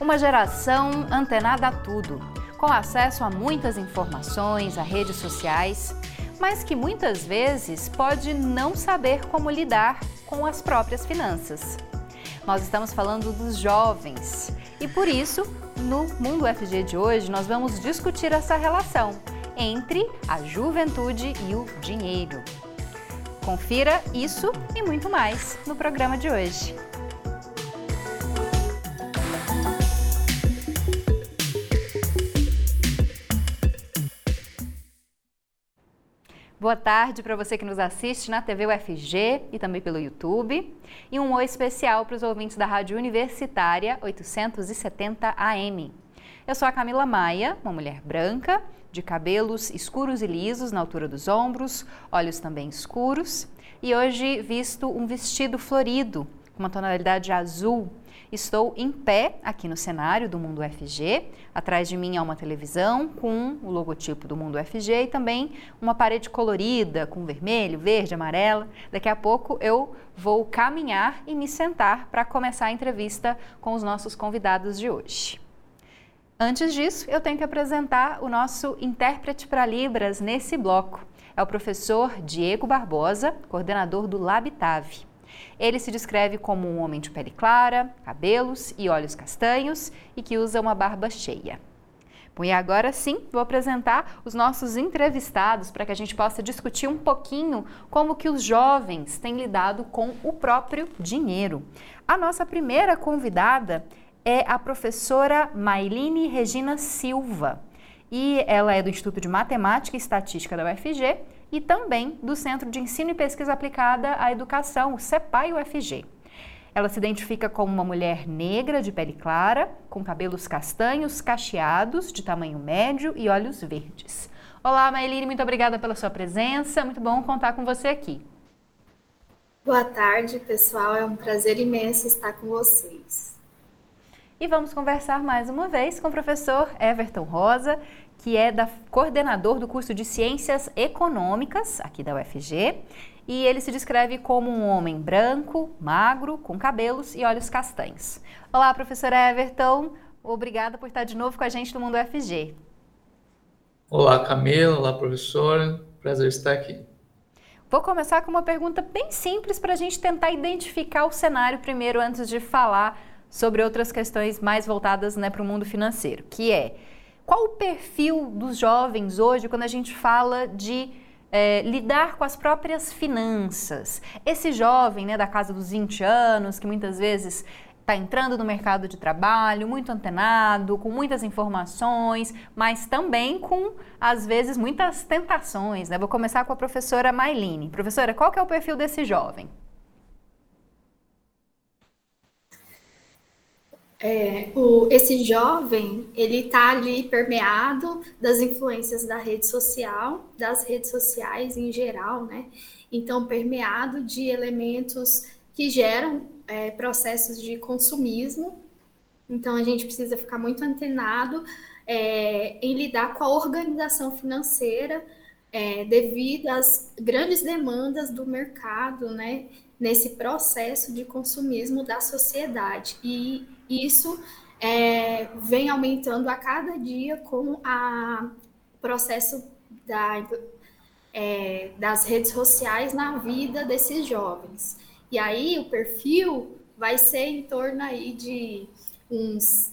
Uma geração antenada a tudo, com acesso a muitas informações, a redes sociais, mas que muitas vezes pode não saber como lidar com as próprias finanças. Nós estamos falando dos jovens e por isso, no Mundo FG de hoje, nós vamos discutir essa relação entre a juventude e o dinheiro. Confira isso e muito mais no programa de hoje. Boa tarde para você que nos assiste na TV UFG e também pelo YouTube. E um oi especial para os ouvintes da Rádio Universitária 870 AM. Eu sou a Camila Maia, uma mulher branca, de cabelos escuros e lisos na altura dos ombros, olhos também escuros, e hoje visto um vestido florido com uma tonalidade azul Estou em pé aqui no cenário do Mundo FG. Atrás de mim há uma televisão com o logotipo do Mundo FG e também uma parede colorida com vermelho, verde, amarelo. Daqui a pouco eu vou caminhar e me sentar para começar a entrevista com os nossos convidados de hoje. Antes disso, eu tenho que apresentar o nosso intérprete para Libras nesse bloco. É o professor Diego Barbosa, coordenador do Labitave. Ele se descreve como um homem de pele clara, cabelos e olhos castanhos e que usa uma barba cheia. Bom, e agora sim, vou apresentar os nossos entrevistados para que a gente possa discutir um pouquinho como que os jovens têm lidado com o próprio dinheiro. A nossa primeira convidada é a professora Mailine Regina Silva. E ela é do Instituto de Matemática e Estatística da UFG e também do Centro de Ensino e Pesquisa Aplicada à Educação, o CEPAI UFG. Ela se identifica como uma mulher negra de pele clara, com cabelos castanhos cacheados, de tamanho médio e olhos verdes. Olá, Maeline, muito obrigada pela sua presença. Muito bom contar com você aqui. Boa tarde, pessoal. É um prazer imenso estar com vocês. E vamos conversar mais uma vez com o professor Everton Rosa, que é da, coordenador do curso de Ciências Econômicas, aqui da UFG, e ele se descreve como um homem branco, magro, com cabelos e olhos castanhos. Olá, professor Everton, obrigada por estar de novo com a gente no Mundo UFG. Olá, Camila, olá, professora, prazer estar aqui. Vou começar com uma pergunta bem simples para a gente tentar identificar o cenário primeiro antes de falar sobre outras questões mais voltadas né, para o mundo financeiro, que é qual o perfil dos jovens hoje quando a gente fala de é, lidar com as próprias finanças? Esse jovem né, da casa dos 20 anos, que muitas vezes está entrando no mercado de trabalho, muito antenado, com muitas informações, mas também com, às vezes, muitas tentações. Né? Vou começar com a professora Mailine. Professora, qual que é o perfil desse jovem? É, o, esse jovem, ele está ali permeado das influências da rede social, das redes sociais em geral, né? Então, permeado de elementos que geram é, processos de consumismo. Então, a gente precisa ficar muito antenado é, em lidar com a organização financeira é, devido às grandes demandas do mercado, né? Nesse processo de consumismo da sociedade. E isso é, vem aumentando a cada dia com o processo da, é, das redes sociais na vida desses jovens. E aí o perfil vai ser em torno aí de uns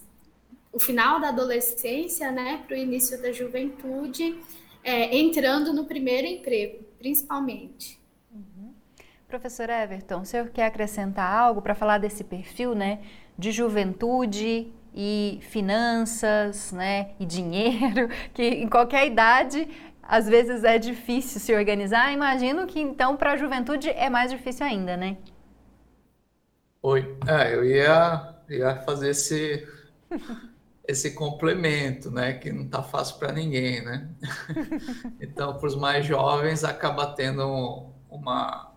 o final da adolescência, né, para o início da juventude, é, entrando no primeiro emprego, principalmente. Uhum. Professor Everton, o senhor quer acrescentar algo para falar desse perfil, né, de juventude e finanças, né, e dinheiro, que em qualquer idade às vezes é difícil se organizar. Imagino que então para a juventude é mais difícil ainda, né? Oi, é, eu ia, ia fazer esse esse complemento, né, que não está fácil para ninguém, né? então, para os mais jovens acaba tendo uma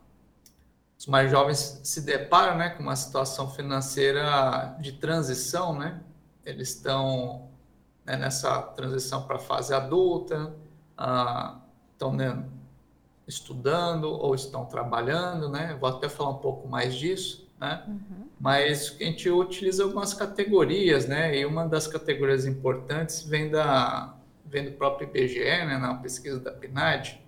os mais jovens se deparam né, com uma situação financeira de transição, né? Eles estão né, nessa transição para a fase adulta, ah, estão né, estudando ou estão trabalhando, né? Vou até falar um pouco mais disso. né? Uhum. Mas a gente utiliza algumas categorias, né? E uma das categorias importantes vem da vem do próprio IBGE, né? Na pesquisa da PNAD,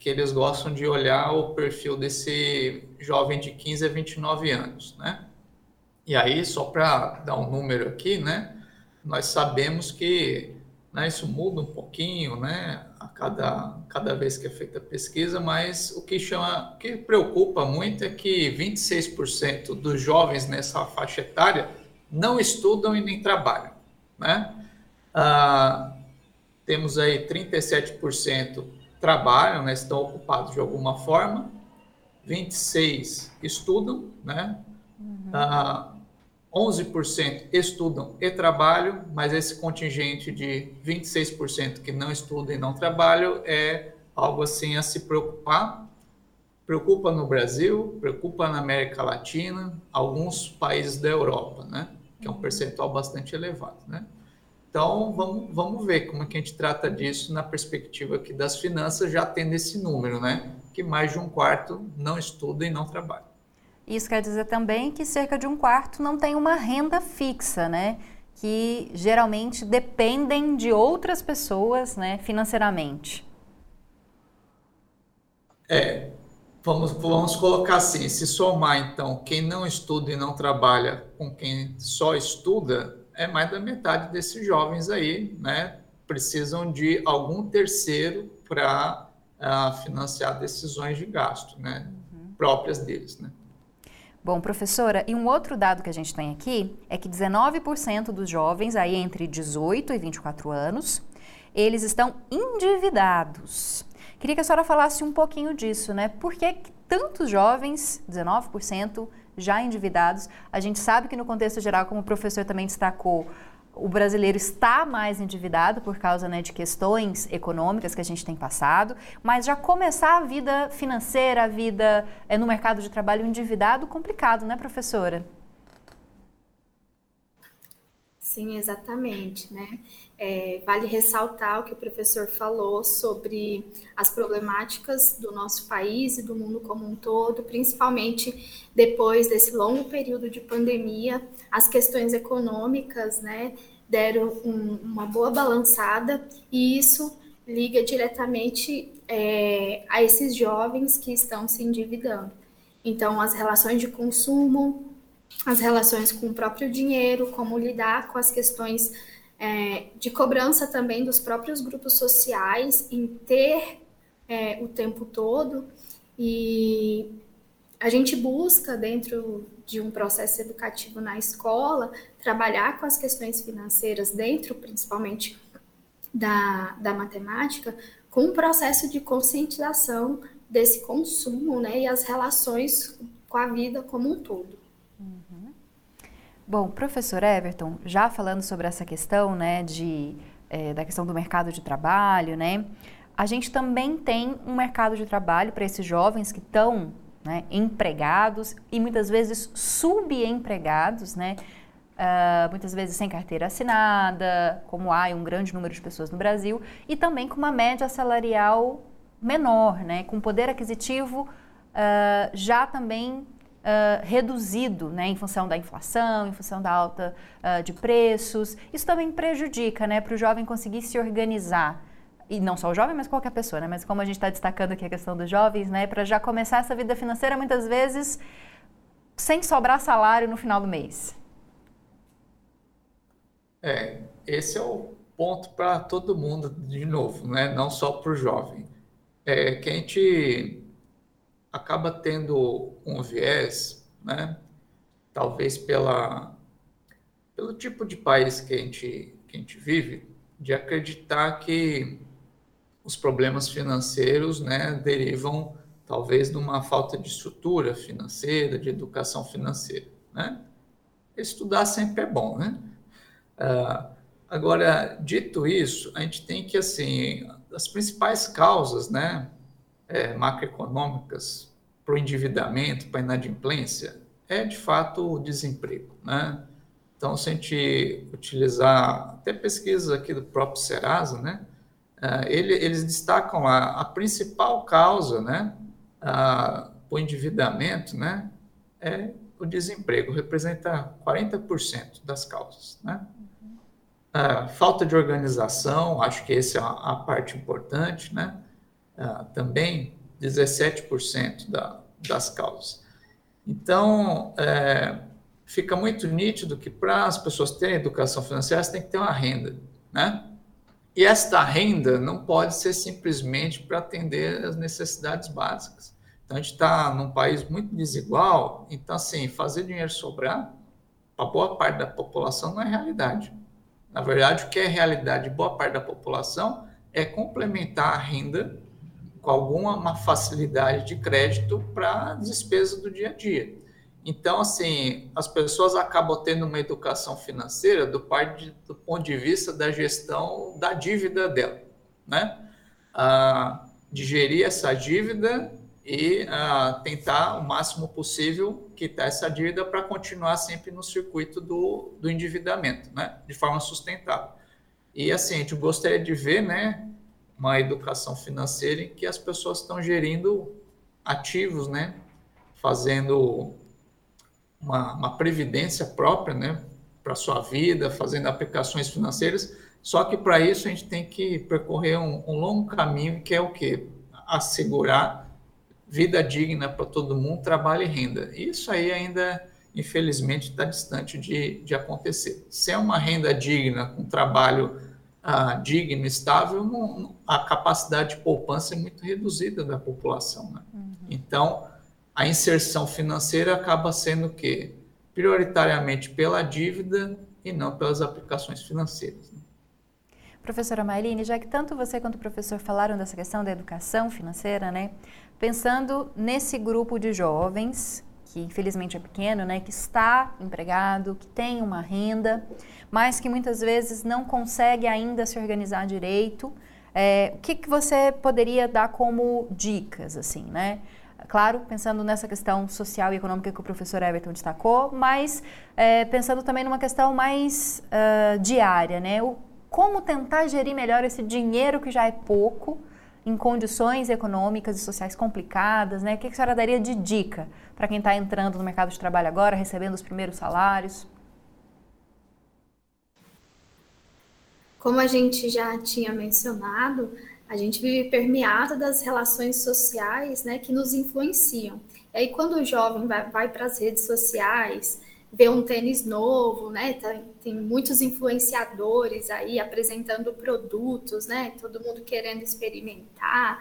que eles gostam de olhar o perfil desse jovem de 15 a 29 anos, né? E aí, só para dar um número aqui, né? Nós sabemos que né, isso muda um pouquinho, né? A cada, cada vez que é feita a pesquisa, mas o que chama, o que preocupa muito é que 26% dos jovens nessa faixa etária não estudam e nem trabalham, né? Ah, temos aí 37% trabalham, né, estão ocupados de alguma forma, 26 estudam, né? Uhum. Uh, 11% estudam e trabalham, mas esse contingente de 26% que não estudam e não trabalham é algo assim a se preocupar. Preocupa no Brasil, preocupa na América Latina, alguns países da Europa, né? Que é um uhum. percentual bastante elevado, né? Então, vamos, vamos ver como é que a gente trata disso na perspectiva aqui das finanças, já tendo esse número, né? Que mais de um quarto não estuda e não trabalha. Isso quer dizer também que cerca de um quarto não tem uma renda fixa, né? Que geralmente dependem de outras pessoas, né, financeiramente. É, vamos, vamos colocar assim: se somar então quem não estuda e não trabalha com quem só estuda, é mais da metade desses jovens aí, né, precisam de algum terceiro para uh, ah, financiar decisões de gasto, né, uhum. próprias deles, né. Bom, professora, e um outro dado que a gente tem aqui é que 19% dos jovens aí entre 18 e 24 anos, eles estão endividados. Queria que a senhora falasse um pouquinho disso, né? Por que tantos jovens, 19%, já endividados. A gente sabe que no contexto geral, como o professor também destacou, o brasileiro está mais endividado por causa né, de questões econômicas que a gente tem passado, mas já começar a vida financeira, a vida é, no mercado de trabalho endividado, complicado, né, professora? Sim, exatamente, né? É, vale ressaltar o que o professor falou sobre as problemáticas do nosso país e do mundo como um todo, principalmente depois desse longo período de pandemia, as questões econômicas, né, deram um, uma boa balançada e isso liga diretamente é, a esses jovens que estão se endividando. Então, as relações de consumo, as relações com o próprio dinheiro, como lidar com as questões é, de cobrança também dos próprios grupos sociais em ter é, o tempo todo e a gente busca dentro de um processo educativo na escola trabalhar com as questões financeiras dentro principalmente da, da matemática com um processo de conscientização desse consumo né, e as relações com a vida como um todo. Bom, professor Everton, já falando sobre essa questão, né, de, é, da questão do mercado de trabalho, né, a gente também tem um mercado de trabalho para esses jovens que estão né, empregados e muitas vezes subempregados, né, uh, muitas vezes sem carteira assinada, como há um grande número de pessoas no Brasil, e também com uma média salarial menor, né, com poder aquisitivo uh, já também Uh, reduzido né, em função da inflação, em função da alta uh, de preços. Isso também prejudica né, para o jovem conseguir se organizar. E não só o jovem, mas qualquer pessoa, né? Mas como a gente está destacando aqui a questão dos jovens, né? Para já começar essa vida financeira, muitas vezes, sem sobrar salário no final do mês. É, esse é o ponto para todo mundo, de novo, né? Não só para o jovem. É que a gente acaba tendo um viés, né? talvez pela, pelo tipo de país que a, gente, que a gente vive, de acreditar que os problemas financeiros né, derivam talvez de uma falta de estrutura financeira, de educação financeira. Né? Estudar sempre é bom, né? Uh, agora, dito isso, a gente tem que, assim, as principais causas, né, é, macroeconômicas para o endividamento, para a inadimplência, é de fato o desemprego. Né? Então, se a gente utilizar até pesquisas aqui do próprio Serasa, né, uh, ele, eles destacam a, a, principal causa né, uh, o endividamento né, é o desemprego, representa 40% das causas. Né? Uh, falta de organização, acho que essa é a, a parte importante, né? Uh, também 17% da, das causas. Então, é, fica muito nítido que para as pessoas terem educação financeira, você tem que ter uma renda, né? E esta renda não pode ser simplesmente para atender as necessidades básicas. Então, a gente está num país muito desigual, então, assim, fazer dinheiro sobrar para boa parte da população não é realidade. Na verdade, o que é realidade de boa parte da população é complementar a renda com alguma facilidade de crédito para despesa do dia a dia. Então, assim, as pessoas acabam tendo uma educação financeira do, parte, do ponto de vista da gestão da dívida dela, né? Ah, digerir essa dívida e ah, tentar o máximo possível quitar essa dívida para continuar sempre no circuito do, do endividamento, né? De forma sustentável. E assim, a gente gostaria de ver, né, uma educação financeira em que as pessoas estão gerindo ativos, né? Fazendo uma, uma previdência própria, né, para sua vida, fazendo aplicações financeiras. Só que para isso a gente tem que percorrer um, um longo caminho, que é o que assegurar vida digna para todo mundo, trabalho e renda. Isso aí ainda, infelizmente, está distante de, de acontecer. Sem uma renda digna, com trabalho ah, digno, estável, não, a capacidade de poupança é muito reduzida da população. Né? Uhum. Então, a inserção financeira acaba sendo o quê? Prioritariamente pela dívida e não pelas aplicações financeiras. Né? Professora Marlene, já que tanto você quanto o professor falaram dessa questão da educação financeira, né? Pensando nesse grupo de jovens, que infelizmente é pequeno, né? Que está empregado, que tem uma renda, mas que muitas vezes não consegue ainda se organizar direito. É, o que, que você poderia dar como dicas, assim, né? Claro, pensando nessa questão social e econômica que o professor Everton destacou, mas é, pensando também numa questão mais uh, diária, né? O, como tentar gerir melhor esse dinheiro que já é pouco em condições econômicas e sociais complicadas, né? O que a senhora daria de dica para quem está entrando no mercado de trabalho agora, recebendo os primeiros salários? Como a gente já tinha mencionado, a gente vive permeado das relações sociais né, que nos influenciam. E aí, quando o jovem vai, vai para as redes sociais, vê um tênis novo, né? Tem, tem muitos influenciadores aí apresentando produtos, né? Todo mundo querendo experimentar,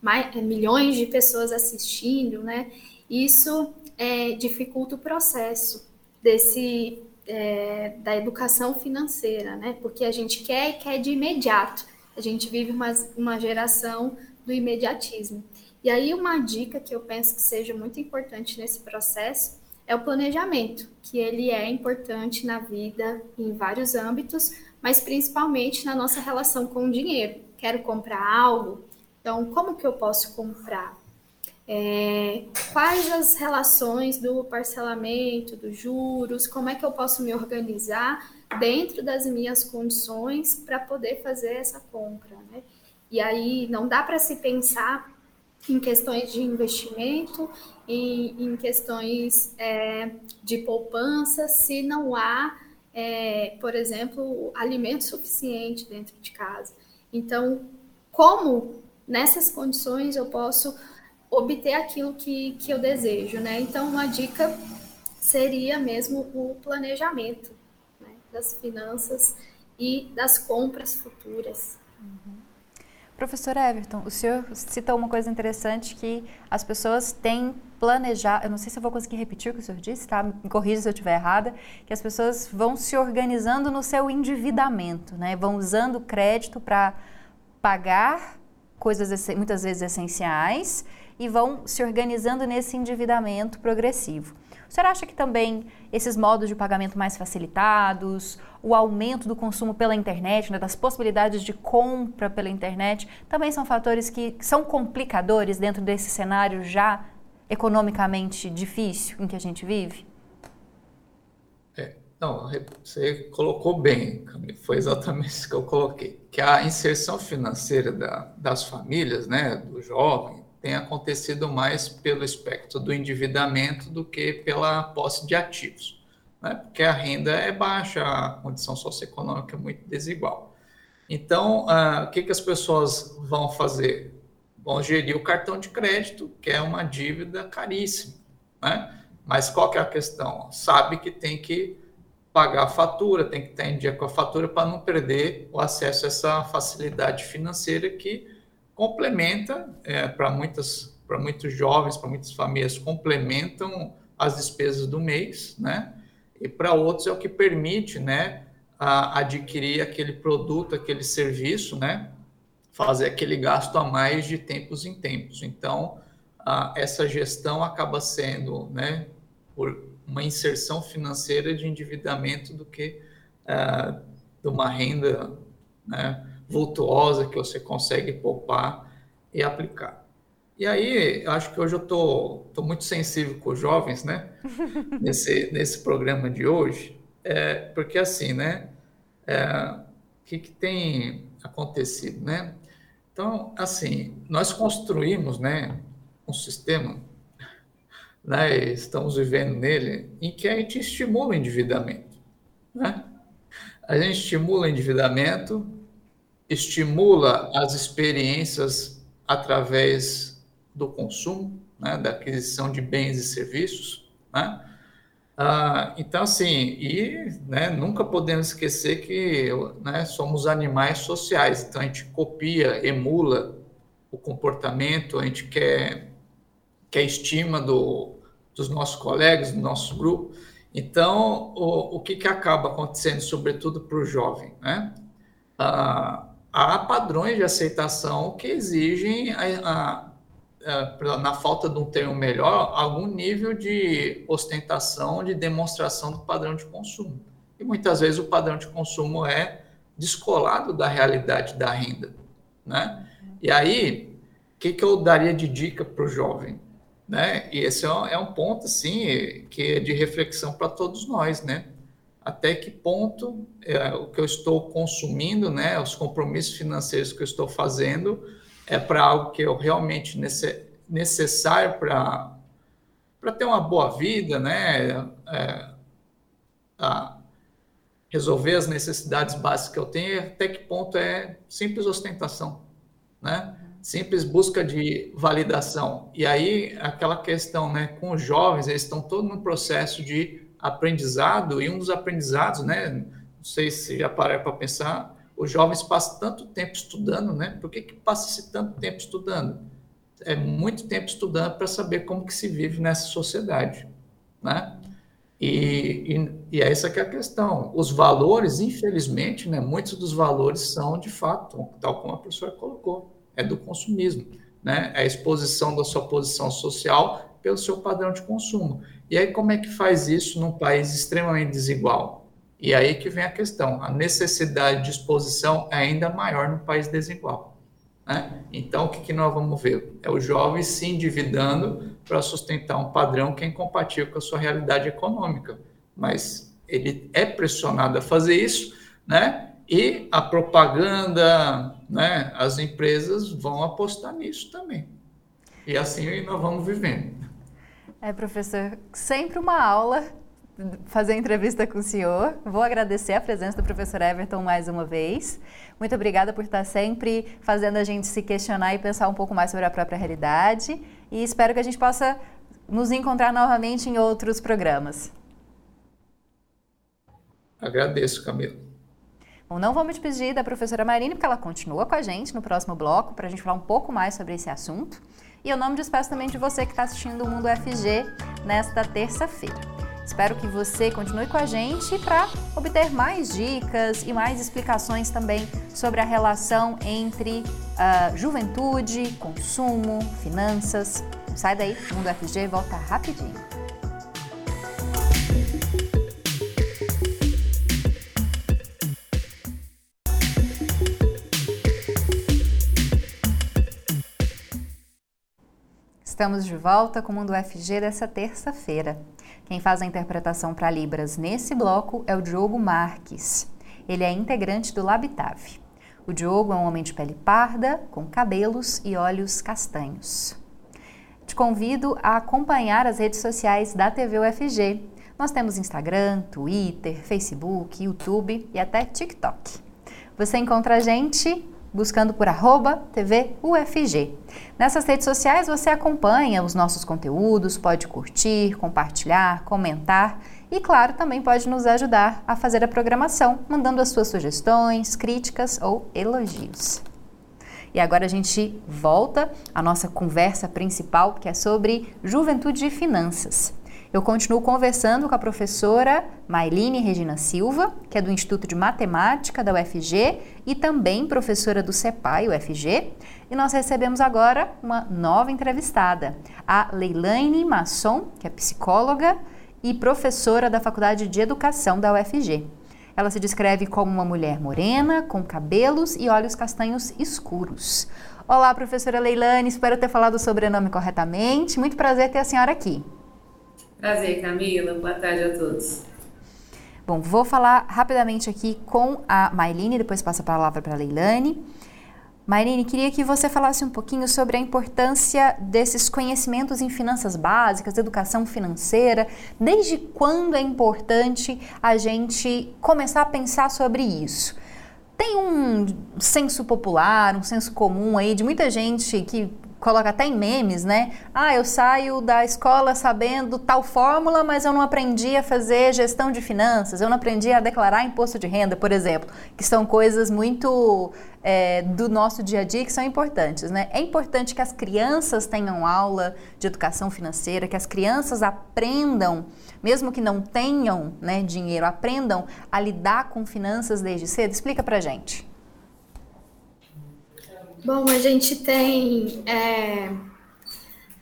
mais, é, milhões de pessoas assistindo, né? Isso é, dificulta o processo desse é, da educação financeira, né? Porque a gente quer e quer de imediato. A gente vive uma, uma geração do imediatismo. E aí, uma dica que eu penso que seja muito importante nesse processo é o planejamento, que ele é importante na vida em vários âmbitos, mas principalmente na nossa relação com o dinheiro. Quero comprar algo, então como que eu posso comprar? É, quais as relações do parcelamento, dos juros, como é que eu posso me organizar dentro das minhas condições para poder fazer essa compra, né? E aí não dá para se pensar em questões de investimento, em, em questões é, de poupança, se não há, é, por exemplo, alimento suficiente dentro de casa. Então, como nessas condições eu posso obter aquilo que, que eu desejo, né? Então, uma dica seria mesmo o planejamento das finanças e das compras futuras. Uhum. Professor Everton, o senhor citou uma coisa interessante que as pessoas têm planejado, eu não sei se eu vou conseguir repetir o que o senhor disse, tá? Me corrija se eu estiver errada, que as pessoas vão se organizando no seu endividamento, né? Vão usando crédito para pagar coisas muitas vezes essenciais e vão se organizando nesse endividamento progressivo. O senhor acha que também esses modos de pagamento mais facilitados, o aumento do consumo pela internet, né, das possibilidades de compra pela internet, também são fatores que são complicadores dentro desse cenário já economicamente difícil em que a gente vive? É, não, você colocou bem, foi exatamente isso que eu coloquei, que a inserção financeira da, das famílias, né, do jovem, tem acontecido mais pelo espectro do endividamento do que pela posse de ativos, né? porque a renda é baixa, a condição socioeconômica é muito desigual. Então, uh, o que, que as pessoas vão fazer? Vão gerir o cartão de crédito, que é uma dívida caríssima. Né? Mas qual que é a questão? Sabe que tem que pagar a fatura, tem que estar em dia com a fatura para não perder o acesso a essa facilidade financeira que complementa é, para muitas para muitos jovens, para muitas famílias complementam as despesas do mês, né? E para outros é o que permite, né, a, adquirir aquele produto, aquele serviço, né? Fazer aquele gasto a mais de tempos em tempos. Então, a, essa gestão acaba sendo, né, por uma inserção financeira de endividamento do que uh, de uma renda, né, vultuosa que você consegue poupar e aplicar. E aí, acho que hoje eu tô, tô muito sensível com os jovens, né? nesse, nesse programa de hoje, é, porque assim, né? É, o que, que tem acontecido, né? Então, assim, nós construímos, né, um sistema, né, estamos vivendo nele, em que a gente estimula o endividamento, né? A gente estimula o endividamento, estimula as experiências através do consumo, né, da aquisição de bens e serviços, né? Ah, então, assim, e né, nunca podemos esquecer que né, somos animais sociais, então a gente copia, emula o comportamento, a gente quer, quer estima do, dos nossos colegas, do nosso grupo. Então, o, o que, que acaba acontecendo, sobretudo para o jovem? Né? Ah, há padrões de aceitação que exigem, a, a, a, na falta de um termo melhor, algum nível de ostentação, de demonstração do padrão de consumo. E muitas vezes o padrão de consumo é descolado da realidade da renda. Né? E aí, o que, que eu daria de dica para o jovem? Né? E esse é um, é um ponto, assim, que é de reflexão para todos nós, né? Até que ponto é, o que eu estou consumindo, né, os compromissos financeiros que eu estou fazendo, é para algo que eu realmente nesse, necessário para para ter uma boa vida, né, é, resolver as necessidades básicas que eu tenho, até que ponto é simples ostentação, né? Simples busca de validação. E aí aquela questão, né, com os jovens, eles estão todos no processo de aprendizado, e um dos aprendizados, né, não sei se já parar para pensar, os jovens passam tanto tempo estudando, né? Por que, que passa-se tanto tempo estudando? É muito tempo estudando para saber como que se vive nessa sociedade, né? E, e, e é essa que é a questão. Os valores, infelizmente, né, muitos dos valores são, de fato, tal como a professora colocou, é do consumismo, né? É a exposição da sua posição social pelo seu padrão de consumo. E aí, como é que faz isso num país extremamente desigual? E aí que vem a questão: a necessidade de exposição é ainda maior no país desigual. Né? Então, o que, que nós vamos ver? É o jovem se endividando para sustentar um padrão que é incompatível com a sua realidade econômica. Mas ele é pressionado a fazer isso, né? E a propaganda, né? As empresas vão apostar nisso também. E assim nós vamos vivendo. É, professor, sempre uma aula fazer entrevista com o senhor. Vou agradecer a presença do professor Everton mais uma vez. Muito obrigada por estar sempre fazendo a gente se questionar e pensar um pouco mais sobre a própria realidade. E espero que a gente possa nos encontrar novamente em outros programas. Agradeço, Camila. Bom, não vou me despedir da professora Marine, porque ela continua com a gente no próximo bloco para a gente falar um pouco mais sobre esse assunto. E eu não me despeço também de você que está assistindo o Mundo FG nesta terça-feira. Espero que você continue com a gente para obter mais dicas e mais explicações também sobre a relação entre uh, juventude, consumo, finanças. sai daí, Mundo FG volta rapidinho. Estamos de volta com o Mundo FG dessa terça-feira. Quem faz a interpretação para Libras nesse bloco é o Diogo Marques. Ele é integrante do Labitave. O Diogo é um homem de pele parda, com cabelos e olhos castanhos. te convido a acompanhar as redes sociais da TV UFG. Nós temos Instagram, Twitter, Facebook, YouTube e até TikTok. Você encontra a gente buscando por arroba TV UFG. Nessas redes sociais você acompanha os nossos conteúdos, pode curtir, compartilhar, comentar e, claro, também pode nos ajudar a fazer a programação, mandando as suas sugestões, críticas ou elogios. E agora a gente volta à nossa conversa principal, que é sobre juventude e finanças. Eu continuo conversando com a professora Mailine Regina Silva, que é do Instituto de Matemática da UFG e também professora do CEPAI UFG. E nós recebemos agora uma nova entrevistada, a Leilane Masson, que é psicóloga e professora da Faculdade de Educação da UFG. Ela se descreve como uma mulher morena, com cabelos e olhos castanhos escuros. Olá, professora Leilane, espero ter falado o sobrenome corretamente. Muito prazer ter a senhora aqui. Prazer, Camila. Boa tarde a todos. Bom, vou falar rapidamente aqui com a Mailine, depois passo a palavra para a Leilane. Mairine, queria que você falasse um pouquinho sobre a importância desses conhecimentos em finanças básicas, educação financeira. Desde quando é importante a gente começar a pensar sobre isso? Tem um senso popular, um senso comum aí de muita gente que coloca até em memes, né? Ah, eu saio da escola sabendo tal fórmula, mas eu não aprendi a fazer gestão de finanças, eu não aprendi a declarar imposto de renda, por exemplo, que são coisas muito é, do nosso dia a dia que são importantes, né? É importante que as crianças tenham aula de educação financeira, que as crianças aprendam, mesmo que não tenham né, dinheiro, aprendam a lidar com finanças desde cedo. Explica pra gente. Bom, a gente tem é,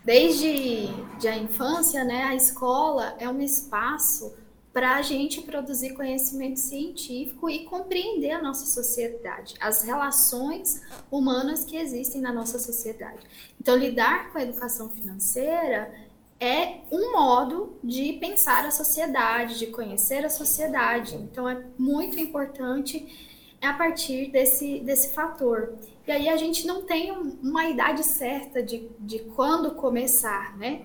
desde de a infância, né? A escola é um espaço para a gente produzir conhecimento científico e compreender a nossa sociedade, as relações humanas que existem na nossa sociedade. Então, lidar com a educação financeira é um modo de pensar a sociedade, de conhecer a sociedade. Então, é muito importante a partir desse, desse fator. E aí a gente não tem uma idade certa de, de quando começar, né?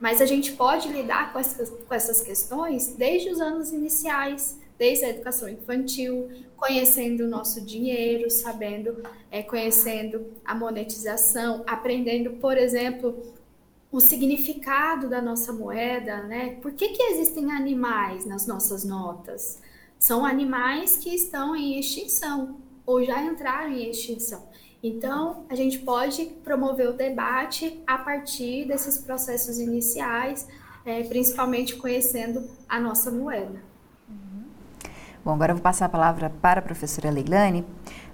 Mas a gente pode lidar com essas, com essas questões desde os anos iniciais, desde a educação infantil, conhecendo o nosso dinheiro, sabendo, é, conhecendo a monetização, aprendendo, por exemplo, o significado da nossa moeda, né? Por que, que existem animais nas nossas notas? São animais que estão em extinção ou já entraram em extinção. Então, a gente pode promover o debate a partir desses processos iniciais, é, principalmente conhecendo a nossa moeda. Bom, agora eu vou passar a palavra para a professora Leilane.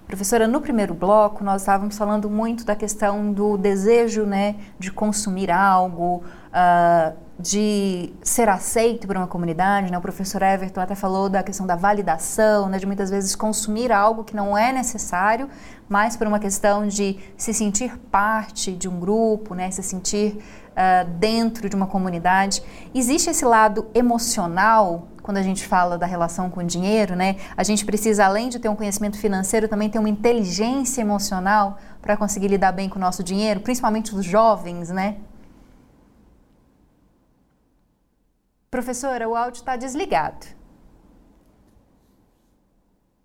Professora, no primeiro bloco nós estávamos falando muito da questão do desejo né, de consumir algo, uh, de ser aceito por uma comunidade. Né? O professor Everton até falou da questão da validação, né, de muitas vezes consumir algo que não é necessário, mas por uma questão de se sentir parte de um grupo, né, se sentir uh, dentro de uma comunidade. Existe esse lado emocional quando a gente fala da relação com o dinheiro, né? A gente precisa, além de ter um conhecimento financeiro, também ter uma inteligência emocional para conseguir lidar bem com o nosso dinheiro, principalmente os jovens, né? Professora, o áudio está desligado.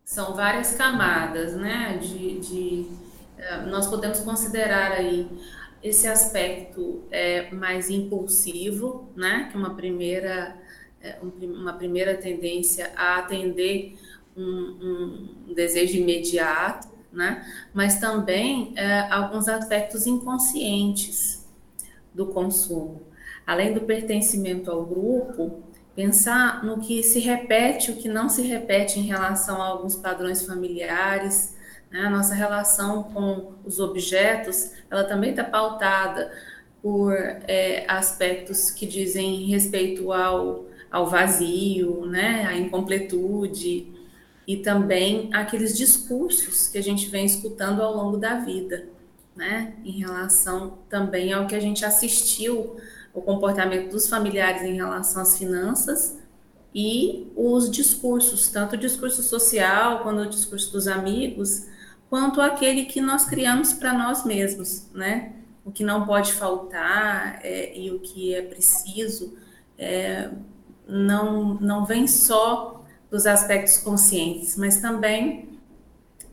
São várias camadas, né? De, de uh, nós podemos considerar aí esse aspecto é, mais impulsivo, né? Que é uma primeira, é, uma primeira tendência a atender um, um desejo imediato, né? Mas também é, alguns aspectos inconscientes do consumo além do pertencimento ao grupo, pensar no que se repete, o que não se repete em relação a alguns padrões familiares. Né? A nossa relação com os objetos, ela também está pautada por é, aspectos que dizem respeito ao, ao vazio, né? à incompletude, e também aqueles discursos que a gente vem escutando ao longo da vida, né? em relação também ao que a gente assistiu o comportamento dos familiares em relação às finanças e os discursos, tanto o discurso social, quanto o discurso dos amigos, quanto aquele que nós criamos para nós mesmos, né? o que não pode faltar é, e o que é preciso é, não, não vem só dos aspectos conscientes, mas também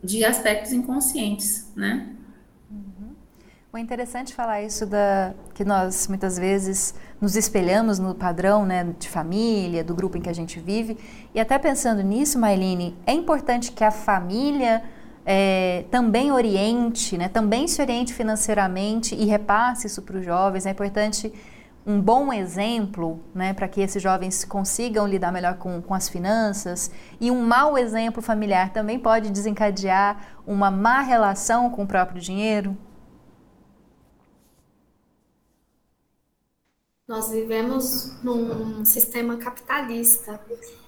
de aspectos inconscientes, né? O interessante falar isso da que nós muitas vezes nos espelhamos no padrão né, de família, do grupo em que a gente vive. E até pensando nisso, Mailine, é importante que a família é, também oriente, né, também se oriente financeiramente e repasse isso para os jovens. É importante um bom exemplo né, para que esses jovens consigam lidar melhor com, com as finanças. E um mau exemplo familiar também pode desencadear uma má relação com o próprio dinheiro. Nós vivemos num sistema capitalista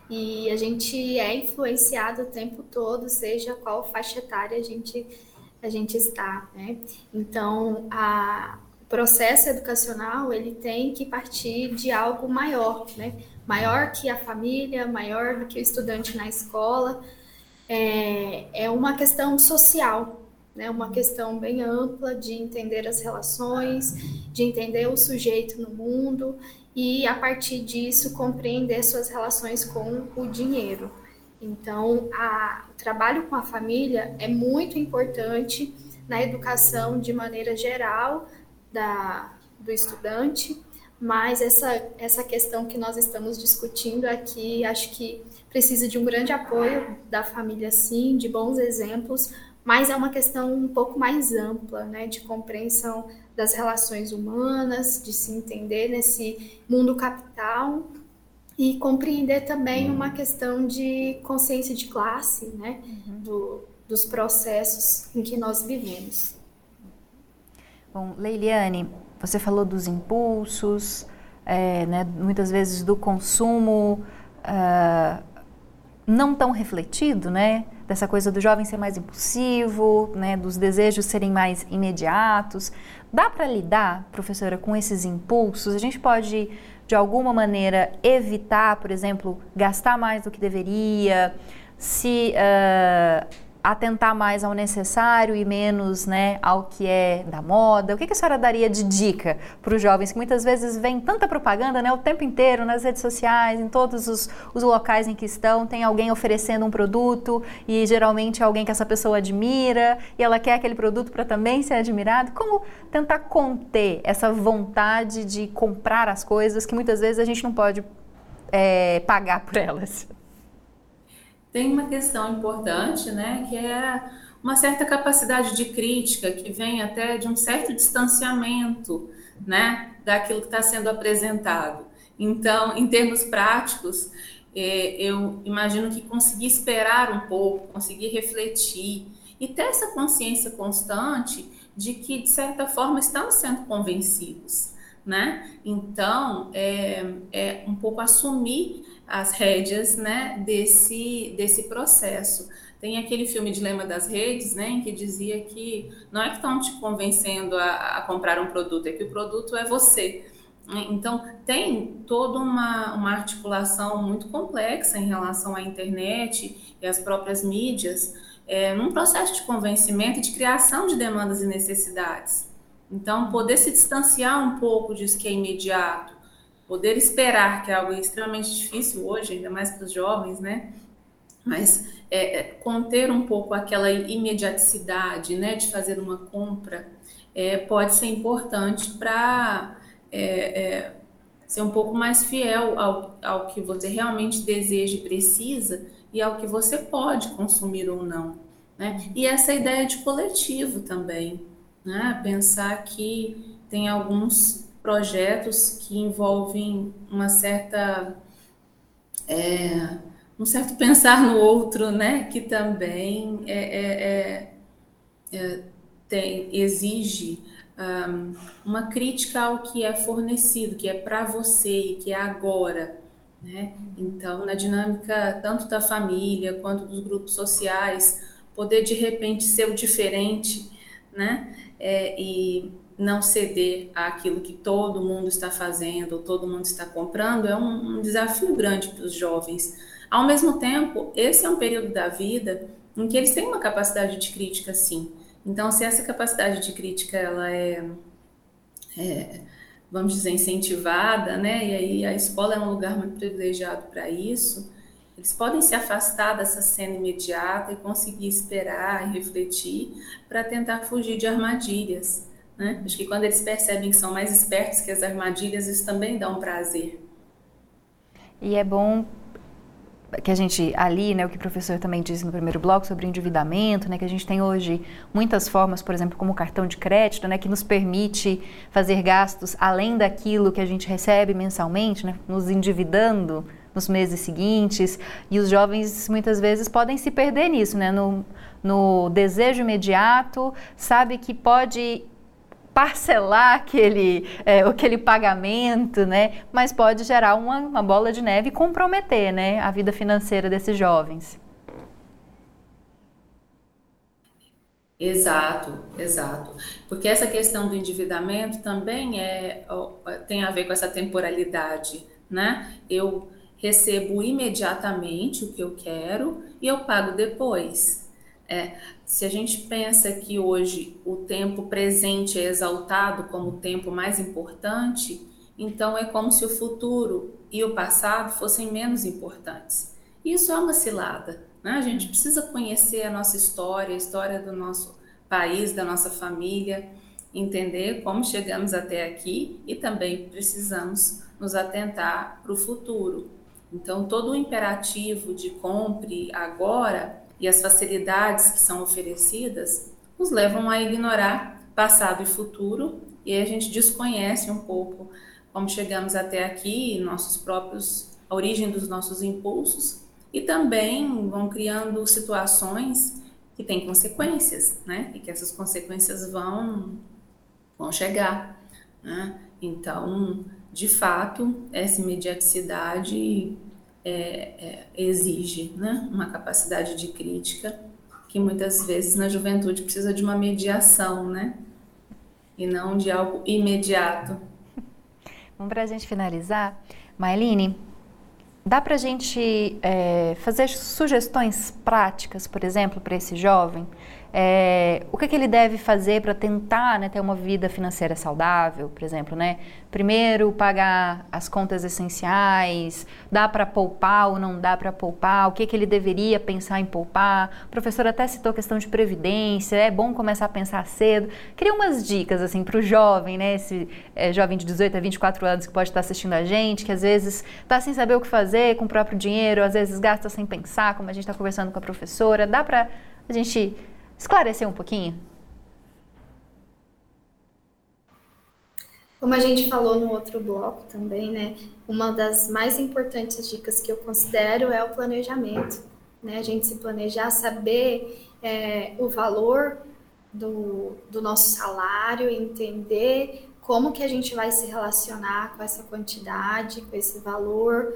e a gente é influenciado o tempo todo, seja qual faixa etária a gente, a gente está, né? Então, a, o processo educacional, ele tem que partir de algo maior, né? Maior que a família, maior do que o estudante na escola. É, é uma questão social, né, uma questão bem ampla de entender as relações, de entender o sujeito no mundo e, a partir disso, compreender suas relações com o dinheiro. Então, a, o trabalho com a família é muito importante na educação de maneira geral da, do estudante, mas essa, essa questão que nós estamos discutindo aqui, acho que precisa de um grande apoio da família, sim, de bons exemplos, mas é uma questão um pouco mais ampla, né, de compreensão das relações humanas, de se entender nesse mundo capital e compreender também uma questão de consciência de classe, né, uhum. do, dos processos em que nós vivemos. Bom, Leiliane, você falou dos impulsos, é, né, muitas vezes do consumo uh, não tão refletido, né? dessa coisa do jovem ser mais impulsivo, né, dos desejos serem mais imediatos. Dá para lidar, professora, com esses impulsos? A gente pode, de alguma maneira, evitar, por exemplo, gastar mais do que deveria, se uh, atentar mais ao necessário e menos né, ao que é da moda? O que, que a senhora daria de dica para os jovens que muitas vezes vem tanta propaganda né, o tempo inteiro nas redes sociais, em todos os, os locais em que estão, tem alguém oferecendo um produto e geralmente é alguém que essa pessoa admira e ela quer aquele produto para também ser admirado? Como tentar conter essa vontade de comprar as coisas que muitas vezes a gente não pode é, pagar por elas? Tem uma questão importante, né, que é uma certa capacidade de crítica que vem até de um certo distanciamento, né, daquilo que está sendo apresentado. Então, em termos práticos, é, eu imagino que conseguir esperar um pouco, conseguir refletir e ter essa consciência constante de que, de certa forma, estamos sendo convencidos, né? Então, é, é um pouco assumir as rédeas né, desse, desse processo. Tem aquele filme Dilema das Redes, né, em que dizia que não é que estão te convencendo a, a comprar um produto, é que o produto é você. Então, tem toda uma, uma articulação muito complexa em relação à internet e às próprias mídias, é, num processo de convencimento e de criação de demandas e necessidades. Então, poder se distanciar um pouco disso que é imediato, poder esperar, que é algo extremamente difícil hoje, ainda mais para os jovens, né? Mas é, é, conter um pouco aquela imediaticidade, né, de fazer uma compra, é, pode ser importante para é, é, ser um pouco mais fiel ao, ao que você realmente deseja e precisa e ao que você pode consumir ou não. Né? E essa ideia de coletivo também, né? pensar que tem alguns projetos que envolvem uma certa é, um certo pensar no outro, né, que também é, é, é, é tem, exige um, uma crítica ao que é fornecido, que é para você, que é agora, né? Então, na dinâmica tanto da família quanto dos grupos sociais, poder de repente ser o diferente, né? É, e não ceder àquilo que todo mundo está fazendo, todo mundo está comprando, é um, um desafio grande para os jovens. Ao mesmo tempo, esse é um período da vida em que eles têm uma capacidade de crítica, sim. Então, se essa capacidade de crítica ela é é, vamos dizer, incentivada, né? E aí a escola é um lugar muito privilegiado para isso. Eles podem se afastar dessa cena imediata e conseguir esperar e refletir para tentar fugir de armadilhas. Né? Acho que quando eles percebem que são mais espertos que as armadilhas, isso também dá um prazer. E é bom que a gente ali, né, o que o professor também disse no primeiro bloco sobre endividamento, né, que a gente tem hoje muitas formas, por exemplo, como o cartão de crédito, né, que nos permite fazer gastos além daquilo que a gente recebe mensalmente, né, nos endividando nos meses seguintes, e os jovens muitas vezes podem se perder nisso, né, no, no desejo imediato, sabe que pode parcelar aquele, é, aquele pagamento, né? Mas pode gerar uma, uma bola de neve e comprometer né, a vida financeira desses jovens. Exato, exato. Porque essa questão do endividamento também é, tem a ver com essa temporalidade, né? Eu recebo imediatamente o que eu quero e eu pago depois. É, se a gente pensa que hoje o tempo presente é exaltado como o tempo mais importante, então é como se o futuro e o passado fossem menos importantes. Isso é uma cilada. Né? A gente precisa conhecer a nossa história, a história do nosso país, da nossa família, entender como chegamos até aqui e também precisamos nos atentar para o futuro. Então, todo o imperativo de compre agora e as facilidades que são oferecidas nos levam a ignorar passado e futuro e a gente desconhece um pouco como chegamos até aqui, nossos próprios a origem dos nossos impulsos e também vão criando situações que têm consequências, né? E que essas consequências vão vão chegar, né? Então, de fato, essa imediaticidade é, é, exige né? uma capacidade de crítica que muitas vezes na juventude precisa de uma mediação, né? E não de algo imediato. Vamos para a gente finalizar, Mailine, dá para a gente é, fazer sugestões práticas, por exemplo, para esse jovem? É, o que, que, ele deve fazer para tentar né, ter uma vida financeira saudável, por exemplo, né? Primeiro, pagar as contas essenciais, dá para poupar ou não dá para poupar, o que, que ele deveria pensar em poupar. O professor até citou a questão de previdência, é bom começar a pensar cedo. Queria umas dicas assim para o jovem, né? Esse é, jovem de 18 a 24 anos que pode estar assistindo a gente, que às vezes está sem saber o que fazer com o próprio dinheiro, às vezes gasta sem pensar, como a gente está conversando com a professora. Dá para a gente esclarecer um pouquinho? Como a gente falou no outro bloco também, né? Uma das mais importantes dicas que eu considero é o planejamento. Né? A gente se planejar, saber é, o valor do, do nosso salário, entender como que a gente vai se relacionar com essa quantidade, com esse valor.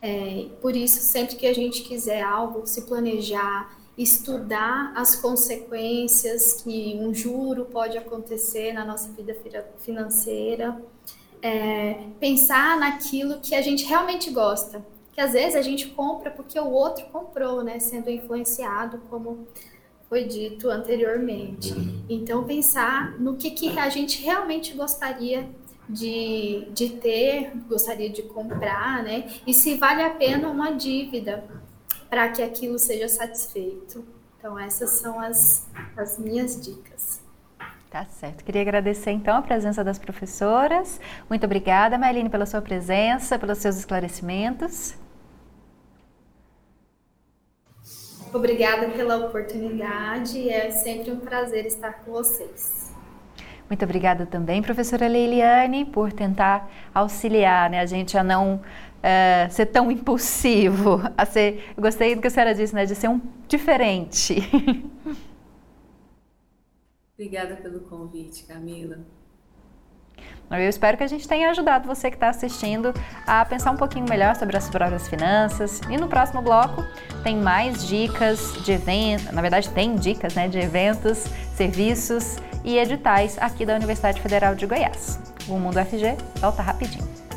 É, por isso, sempre que a gente quiser algo, se planejar, estudar as consequências que um juro pode acontecer na nossa vida financeira, é, pensar naquilo que a gente realmente gosta, que às vezes a gente compra porque o outro comprou, né, sendo influenciado, como foi dito anteriormente. Então, pensar no que, que a gente realmente gostaria de, de ter, gostaria de comprar, né, e se vale a pena uma dívida para que aquilo seja satisfeito. Então, essas são as, as minhas dicas. Tá certo. Queria agradecer então a presença das professoras. Muito obrigada, Marlene, pela sua presença, pelos seus esclarecimentos. Obrigada pela oportunidade. É sempre um prazer estar com vocês. Muito obrigada também, professora Leiliane, por tentar auxiliar né, a gente a não é, ser tão impulsivo, a ser, eu gostei do que a senhora disse, né, de ser um diferente. Obrigada pelo convite, Camila. Eu espero que a gente tenha ajudado você que está assistindo a pensar um pouquinho melhor sobre as próprias finanças. E no próximo bloco tem mais dicas de eventos, na verdade tem dicas né, de eventos, serviços e editais aqui da Universidade Federal de Goiás. O Mundo FG volta rapidinho.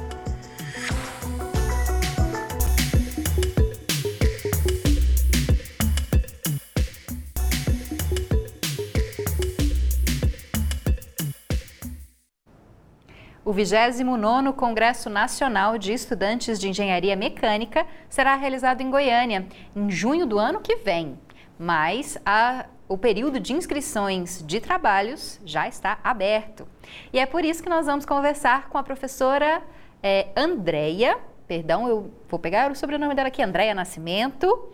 O 29º Congresso Nacional de Estudantes de Engenharia Mecânica será realizado em Goiânia, em junho do ano que vem. Mas a, o período de inscrições de trabalhos já está aberto. E é por isso que nós vamos conversar com a professora é, Andréia, perdão, eu vou pegar o sobrenome dela aqui, Andréia Nascimento,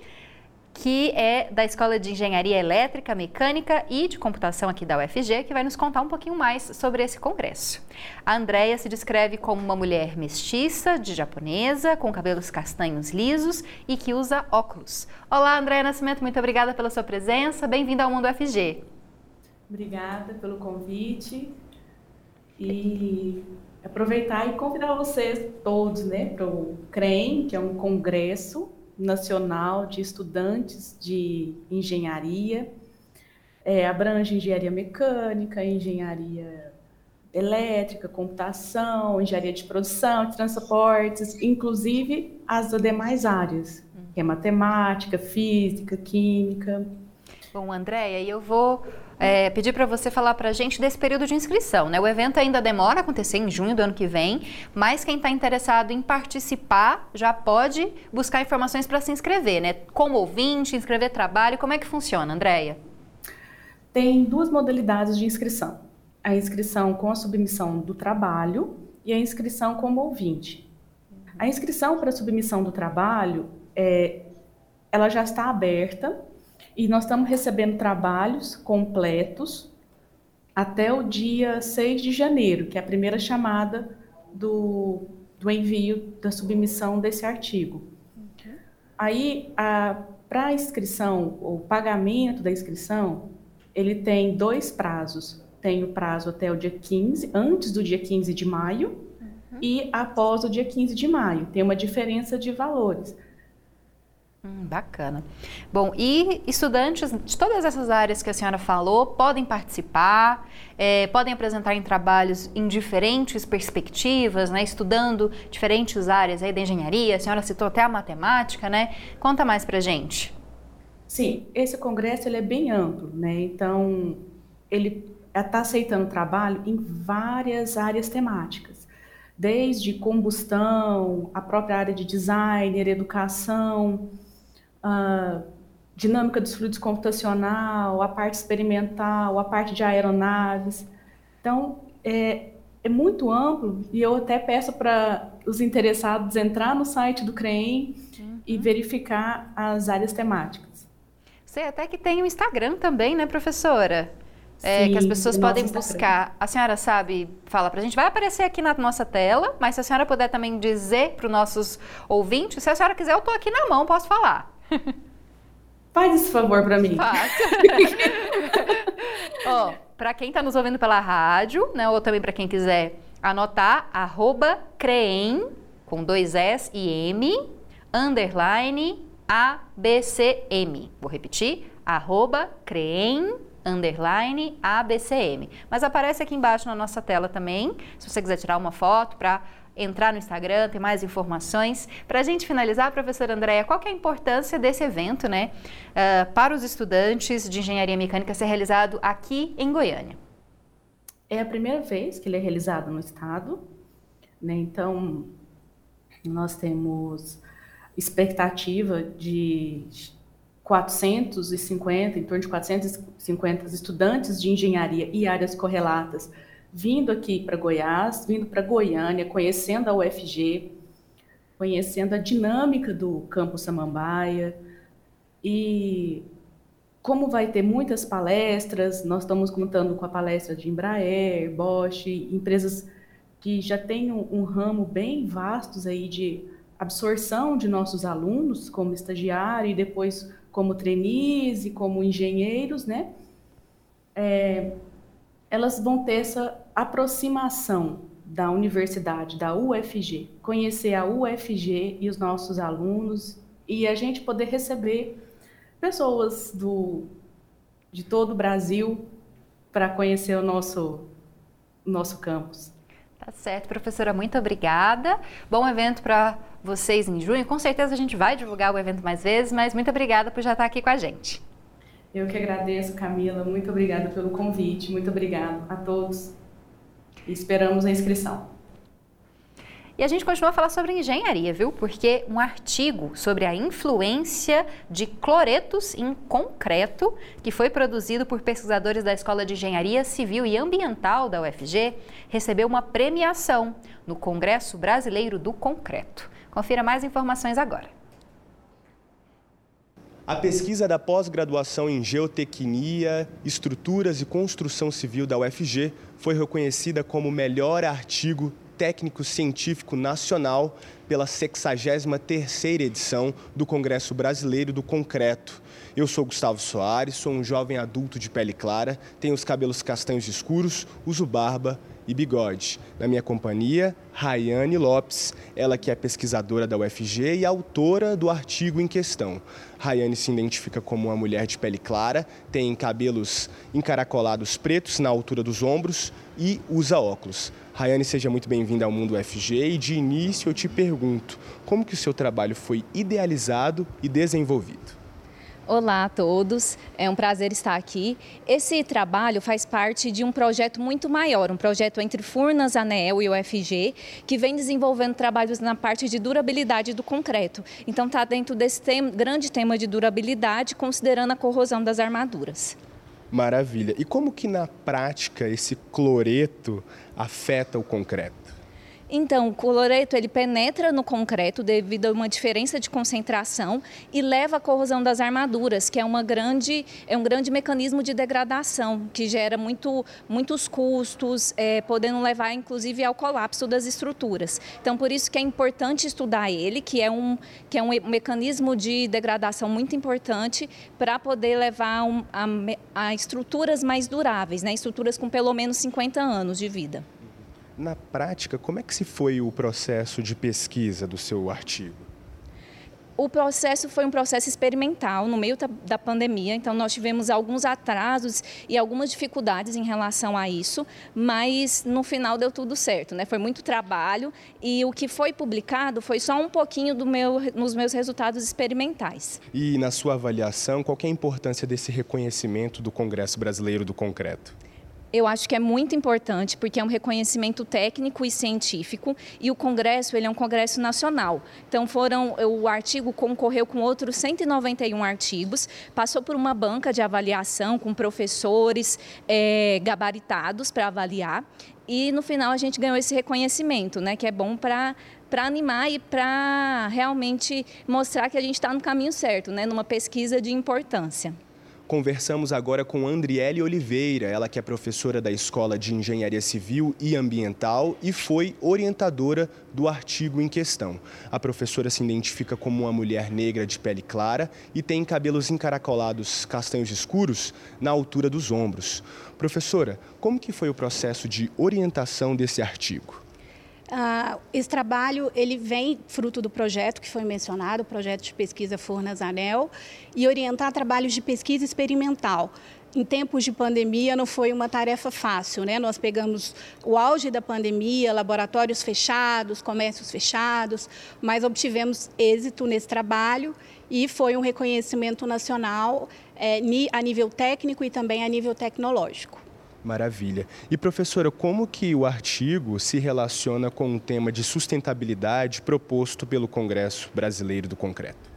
que é da Escola de Engenharia Elétrica, Mecânica e de Computação aqui da UFG, que vai nos contar um pouquinho mais sobre esse congresso. A Andrea se descreve como uma mulher mestiça, de japonesa, com cabelos castanhos lisos e que usa óculos. Olá, Andréia Nascimento, muito obrigada pela sua presença. Bem-vinda ao Mundo UFG. Obrigada pelo convite e aproveitar e convidar vocês todos né, para o CREM, que é um congresso nacional de estudantes de engenharia. É, abrange engenharia mecânica, engenharia elétrica, computação, engenharia de produção, transportes, inclusive as demais áreas, que é matemática, física, química. Bom, Andréia, eu vou é, pedir para você falar para a gente desse período de inscrição. Né? O evento ainda demora a acontecer em junho do ano que vem, mas quem está interessado em participar já pode buscar informações para se inscrever, né? Como ouvinte, inscrever trabalho, como é que funciona, Andréia? Tem duas modalidades de inscrição. A inscrição com a submissão do trabalho e a inscrição como ouvinte. A inscrição para a submissão do trabalho, é, ela já está aberta e nós estamos recebendo trabalhos completos até o dia 6 de janeiro, que é a primeira chamada do, do envio da submissão desse artigo. Aí, para a inscrição, o pagamento da inscrição, ele tem dois prazos. Tem o prazo até o dia 15, antes do dia 15 de maio, uhum. e após o dia 15 de maio. Tem uma diferença de valores. Hum, bacana. Bom, e estudantes de todas essas áreas que a senhora falou podem participar, é, podem apresentar em trabalhos em diferentes perspectivas, né, estudando diferentes áreas aí da engenharia. A senhora citou até a matemática, né? Conta mais para gente. Sim, esse congresso ele é bem amplo, né? Então ele está aceitando trabalho em várias áreas temáticas, desde combustão, a própria área de designer, educação a dinâmica dos fluidos computacional, a parte experimental, a parte de aeronaves. Então, é, é muito amplo e eu até peço para os interessados entrar no site do CREEM uhum. e verificar as áreas temáticas. Sei até que tem o um Instagram também, né, professora? É, Sim, que as pessoas podem buscar. A senhora sabe, fala para a gente, vai aparecer aqui na nossa tela, mas se a senhora puder também dizer para os nossos ouvintes, se a senhora quiser, eu estou aqui na mão, posso falar. Faz esse favor para mim. Ó, para quem está nos ouvindo pela rádio, né, ou também para quem quiser anotar, arroba creem, com dois S e M, underline ABCM. Vou repetir, arroba creem, underline ABCM. Mas aparece aqui embaixo na nossa tela também, se você quiser tirar uma foto para entrar no Instagram, ter mais informações. Para a gente finalizar, professora Andréia, qual é a importância desse evento né, uh, para os estudantes de engenharia mecânica ser realizado aqui em Goiânia? É a primeira vez que ele é realizado no estado, né? então nós temos expectativa de 450, em torno de 450 estudantes de engenharia e áreas correlatas vindo aqui para Goiás, vindo para Goiânia, conhecendo a UFG, conhecendo a dinâmica do Campo Samambaia e como vai ter muitas palestras, nós estamos contando com a palestra de Embraer, Bosch, empresas que já têm um, um ramo bem vastos aí de absorção de nossos alunos como estagiário e depois como trainees e como engenheiros, né? É, elas vão ter essa aproximação da universidade, da UFG, conhecer a UFG e os nossos alunos e a gente poder receber pessoas do, de todo o Brasil para conhecer o nosso, nosso campus. Tá certo, professora, muito obrigada. Bom evento para vocês em junho. Com certeza a gente vai divulgar o evento mais vezes, mas muito obrigada por já estar aqui com a gente. Eu que agradeço, Camila. Muito obrigada pelo convite. Muito obrigado a todos. E esperamos a inscrição. E a gente continua a falar sobre engenharia, viu? Porque um artigo sobre a influência de cloretos em concreto, que foi produzido por pesquisadores da Escola de Engenharia Civil e Ambiental da UFG, recebeu uma premiação no Congresso Brasileiro do Concreto. Confira mais informações agora. A pesquisa da pós-graduação em Geotecnia, Estruturas e Construção Civil da UFG foi reconhecida como melhor artigo técnico científico nacional pela 63ª edição do Congresso Brasileiro do Concreto. Eu sou Gustavo Soares, sou um jovem adulto de pele clara, tenho os cabelos castanhos escuros, uso barba e bigode. Na minha companhia, Rayane Lopes, ela que é pesquisadora da UFG e autora do artigo em questão. Rayane se identifica como uma mulher de pele clara, tem cabelos encaracolados pretos na altura dos ombros e usa óculos. Rayane, seja muito bem-vinda ao Mundo UFG e de início eu te pergunto, como que o seu trabalho foi idealizado e desenvolvido? Olá a todos, é um prazer estar aqui. Esse trabalho faz parte de um projeto muito maior, um projeto entre Furnas, ANEEL e UFG, que vem desenvolvendo trabalhos na parte de durabilidade do concreto. Então está dentro desse tema, grande tema de durabilidade, considerando a corrosão das armaduras. Maravilha. E como que na prática esse cloreto afeta o concreto? Então, o cloreto ele penetra no concreto devido a uma diferença de concentração e leva à corrosão das armaduras, que é, uma grande, é um grande mecanismo de degradação que gera muito, muitos custos, é, podendo levar inclusive ao colapso das estruturas. Então, por isso que é importante estudar ele, que é um, que é um mecanismo de degradação muito importante para poder levar um, a, a estruturas mais duráveis, né? estruturas com pelo menos 50 anos de vida. Na prática, como é que se foi o processo de pesquisa do seu artigo? O processo foi um processo experimental no meio da pandemia, então nós tivemos alguns atrasos e algumas dificuldades em relação a isso, mas no final deu tudo certo, né? Foi muito trabalho e o que foi publicado foi só um pouquinho do meu, nos meus resultados experimentais. E na sua avaliação, qual é a importância desse reconhecimento do Congresso Brasileiro do Concreto? Eu acho que é muito importante porque é um reconhecimento técnico e científico e o congresso ele é um congresso nacional. Então foram o artigo concorreu com outros 191 artigos, passou por uma banca de avaliação com professores é, gabaritados para avaliar e no final a gente ganhou esse reconhecimento, né, que é bom para para animar e para realmente mostrar que a gente está no caminho certo, né, numa pesquisa de importância. Conversamos agora com Andriele Oliveira, ela que é professora da Escola de Engenharia Civil e Ambiental e foi orientadora do artigo em questão. A professora se identifica como uma mulher negra de pele clara e tem cabelos encaracolados castanhos escuros na altura dos ombros. Professora, como que foi o processo de orientação desse artigo? Uh, esse trabalho ele vem fruto do projeto que foi mencionado, o projeto de pesquisa Furnas Anel, e orientar trabalhos de pesquisa experimental. Em tempos de pandemia não foi uma tarefa fácil, né? Nós pegamos o auge da pandemia, laboratórios fechados, comércios fechados, mas obtivemos êxito nesse trabalho e foi um reconhecimento nacional é, a nível técnico e também a nível tecnológico. Maravilha. E professora, como que o artigo se relaciona com o tema de sustentabilidade proposto pelo Congresso Brasileiro do Concreto?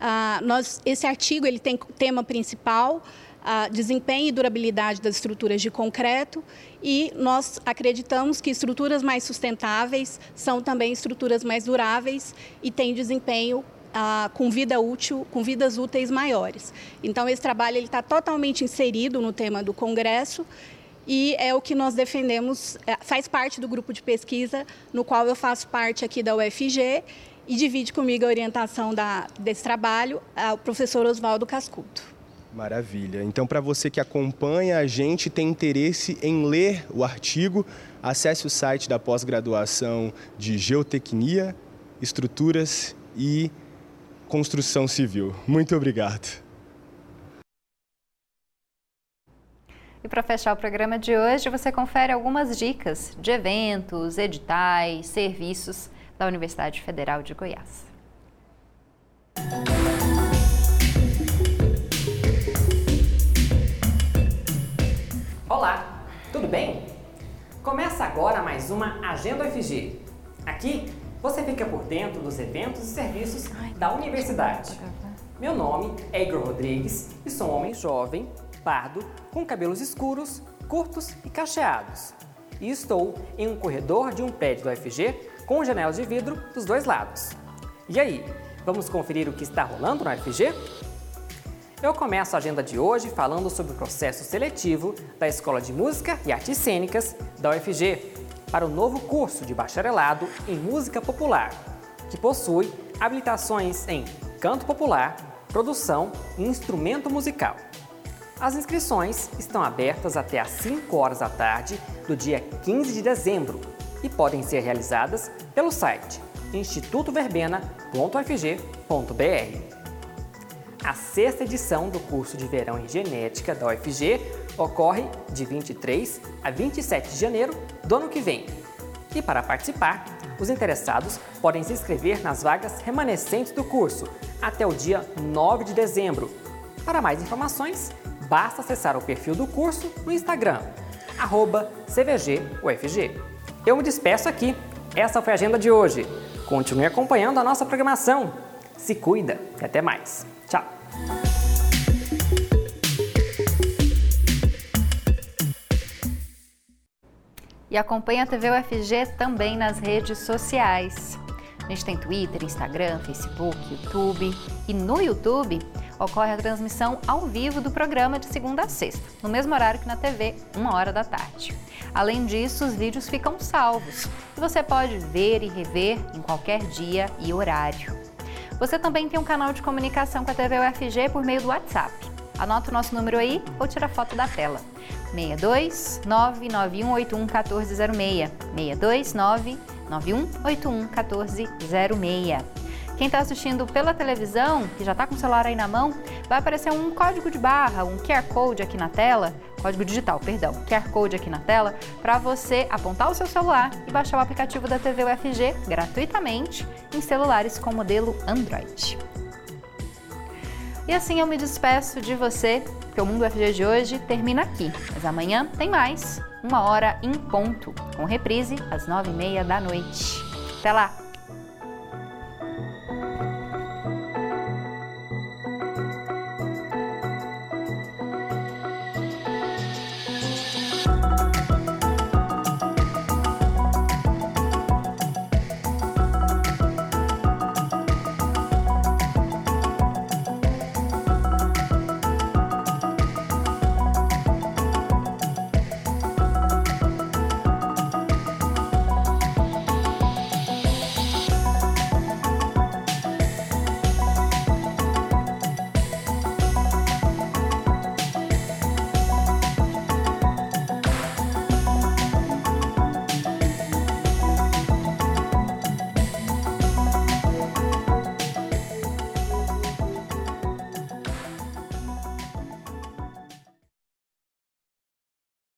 Ah, nós, esse artigo ele tem tema principal a desempenho e durabilidade das estruturas de concreto e nós acreditamos que estruturas mais sustentáveis são também estruturas mais duráveis e têm desempenho ah, com vida útil, com vidas úteis maiores. Então esse trabalho ele está totalmente inserido no tema do congresso e é o que nós defendemos, é, faz parte do grupo de pesquisa no qual eu faço parte aqui da UFG e divide comigo a orientação da, desse trabalho o professor Oswaldo Cascuto. Maravilha. Então, para você que acompanha a gente, tem interesse em ler o artigo, acesse o site da pós-graduação de Geotecnia, Estruturas e Construção Civil. Muito obrigado. E para fechar o programa de hoje, você confere algumas dicas de eventos, editais, serviços da Universidade Federal de Goiás. Olá, tudo bem? Começa agora mais uma Agenda UFG. Aqui você fica por dentro dos eventos e serviços da universidade. Meu nome é Igor Rodrigues e sou um homem jovem, pardo, com cabelos escuros, curtos e cacheados. E estou em um corredor de um prédio do UFG com janelas de vidro dos dois lados. E aí, vamos conferir o que está rolando no UFG? Eu começo a agenda de hoje falando sobre o processo seletivo da Escola de Música e Artes Cênicas da UFG para o novo curso de bacharelado em Música Popular, que possui habilitações em canto popular, produção e instrumento musical. As inscrições estão abertas até às 5 horas da tarde do dia 15 de dezembro e podem ser realizadas pelo site institutoverbena.ufg.br. A sexta edição do curso de verão em genética da UFG ocorre de 23 a 27 de janeiro do ano que vem. E para participar, os interessados podem se inscrever nas vagas remanescentes do curso até o dia 9 de dezembro. Para mais informações, basta acessar o perfil do curso no Instagram, CVGUFG. Eu me despeço aqui. Essa foi a agenda de hoje. Continue acompanhando a nossa programação. Se cuida e até mais. Tchau! E acompanhe a TV UFG também nas redes sociais. A gente tem Twitter, Instagram, Facebook, YouTube. E no YouTube ocorre a transmissão ao vivo do programa de segunda a sexta, no mesmo horário que na TV, uma hora da tarde. Além disso, os vídeos ficam salvos e você pode ver e rever em qualquer dia e horário. Você também tem um canal de comunicação com a TV UFG por meio do WhatsApp. Anota o nosso número aí ou tira foto da tela. 62 99181 1406. 62 99181 1406. Quem está assistindo pela televisão, que já está com o celular aí na mão, vai aparecer um código de barra, um QR Code aqui na tela, código digital, perdão, QR Code aqui na tela, para você apontar o seu celular e baixar o aplicativo da TV UFG gratuitamente em celulares com modelo Android. E assim eu me despeço de você, porque o Mundo UFG de hoje termina aqui. Mas amanhã tem mais, uma hora em ponto, com reprise às nove e meia da noite. Até lá!